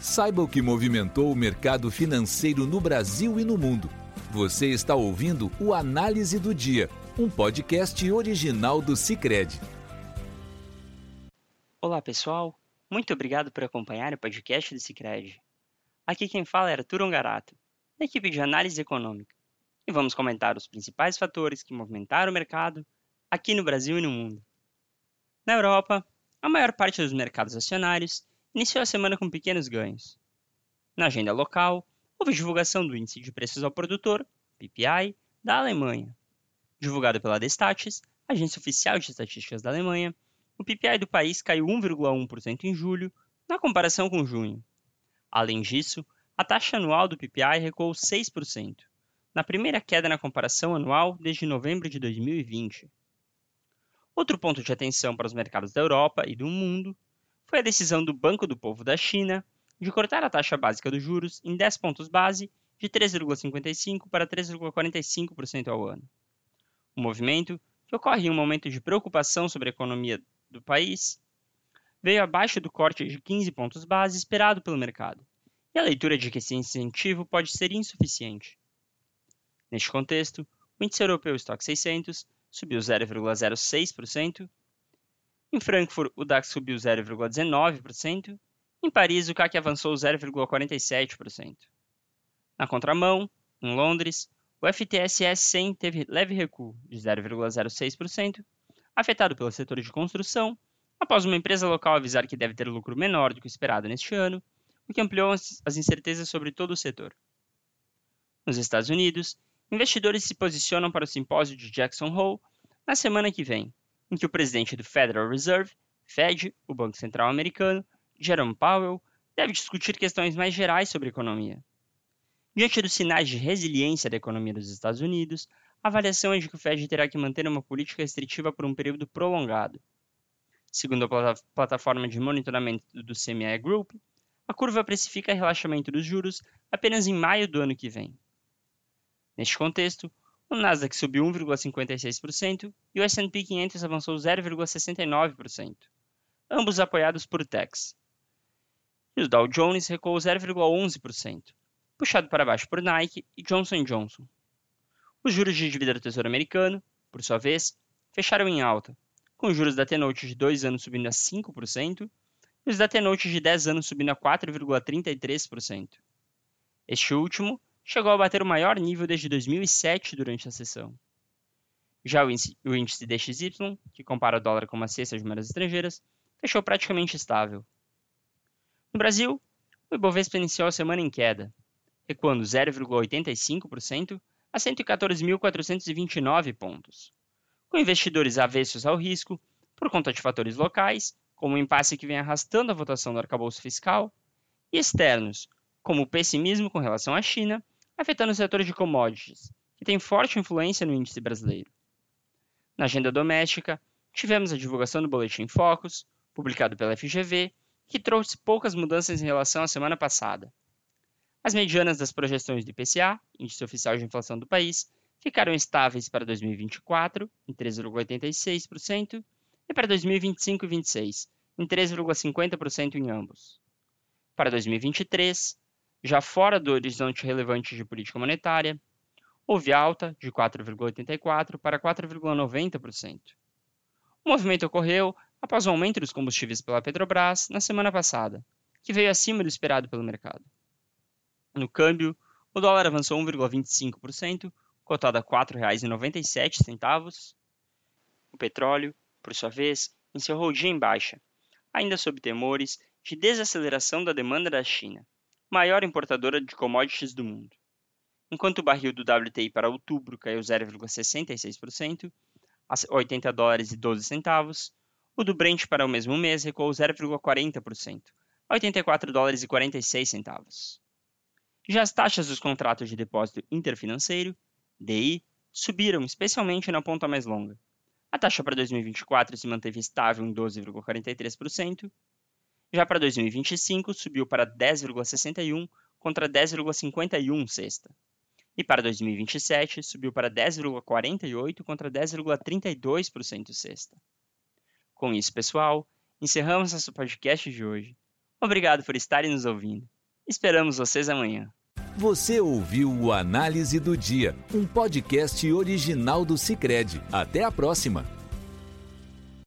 Saiba o que movimentou o mercado financeiro no Brasil e no mundo. Você está ouvindo o Análise do Dia, um podcast original do Cicred. Olá, pessoal. Muito obrigado por acompanhar o podcast do Cicred. Aqui quem fala é Arthur Ongarato, da equipe de análise econômica. E vamos comentar os principais fatores que movimentaram o mercado aqui no Brasil e no mundo. Na Europa, a maior parte dos mercados acionários iniciou a semana com pequenos ganhos. Na agenda local, houve divulgação do Índice de Preços ao Produtor, PPI, da Alemanha. Divulgado pela Destatis, agência oficial de estatísticas da Alemanha, o PPI do país caiu 1,1% em julho, na comparação com junho. Além disso, a taxa anual do PPI recuou 6%, na primeira queda na comparação anual desde novembro de 2020. Outro ponto de atenção para os mercados da Europa e do mundo foi a decisão do Banco do Povo da China de cortar a taxa básica dos juros em 10 pontos base de 3,55% para 3,45% ao ano. O movimento, que ocorre em um momento de preocupação sobre a economia do país, veio abaixo do corte de 15 pontos base esperado pelo mercado, e a leitura de que esse incentivo pode ser insuficiente. Neste contexto, o índice europeu Stock 600 subiu 0,06%, em Frankfurt, o DAX subiu 0,19%. Em Paris, o CAC avançou 0,47%. Na contramão, em Londres, o FTSE 100 teve leve recuo de 0,06%, afetado pelo setor de construção, após uma empresa local avisar que deve ter lucro menor do que esperado neste ano, o que ampliou as incertezas sobre todo o setor. Nos Estados Unidos, investidores se posicionam para o simpósio de Jackson Hole na semana que vem, em que o presidente do Federal Reserve, Fed, o Banco Central Americano, Jerome Powell, deve discutir questões mais gerais sobre economia. Diante dos sinais de resiliência da economia dos Estados Unidos, a avaliação é de que o Fed terá que manter uma política restritiva por um período prolongado. Segundo a plataforma de monitoramento do CME Group, a curva precifica relaxamento dos juros apenas em maio do ano que vem. Neste contexto, o Nasdaq subiu 1,56% e o S&P 500 avançou 0,69%, ambos apoiados por techs. E o Dow Jones recuou 0,11%, puxado para baixo por Nike e Johnson Johnson. Os juros de dívida do Tesouro Americano, por sua vez, fecharam em alta, com os juros da T-Note de 2 anos subindo a 5% e os da T-Note de 10 anos subindo a 4,33%. Este último chegou a bater o maior nível desde 2007 durante a sessão. Já o índice, DXY, que compara o dólar com uma cesta de moedas estrangeiras, fechou praticamente estável. No Brasil, o Ibovespa iniciou a semana em queda, recuando 0,85% a 114.429 pontos, com investidores avessos ao risco por conta de fatores locais, como o impasse que vem arrastando a votação do arcabouço fiscal, e externos, como o pessimismo com relação à China afetando o setor de commodities, que tem forte influência no índice brasileiro. Na agenda doméstica, tivemos a divulgação do Boletim Focus, publicado pela FGV, que trouxe poucas mudanças em relação à semana passada. As medianas das projeções do IPCA, Índice Oficial de Inflação do país, ficaram estáveis para 2024, em 3,86%, e para 2025 e 2026, em 3,50% em ambos. Para 2023, já fora do horizonte relevante de política monetária, houve alta de 4,84% para 4,90%. O movimento ocorreu após o aumento dos combustíveis pela Petrobras na semana passada, que veio acima do esperado pelo mercado. No câmbio, o dólar avançou 1,25%, cotado a R$ 4,97. O petróleo, por sua vez, encerrou o dia em baixa, ainda sob temores de desaceleração da demanda da China maior importadora de commodities do mundo. Enquanto o barril do WTI para outubro caiu 0,66%, a 80 dólares e 12 centavos, o do Brent para o mesmo mês recuou 0,40%, a 84 dólares e 46 centavos. Já as taxas dos contratos de depósito interfinanceiro, DI, subiram especialmente na ponta mais longa. A taxa para 2024 se manteve estável em 12,43%, já para 2025, subiu para 10,61 contra 10,51 sexta. E para 2027, subiu para 10,48 contra 10,32% sexta. Com isso, pessoal, encerramos nosso podcast de hoje. Obrigado por estarem nos ouvindo. Esperamos vocês amanhã. Você ouviu o Análise do Dia, um podcast original do Cicred. Até a próxima!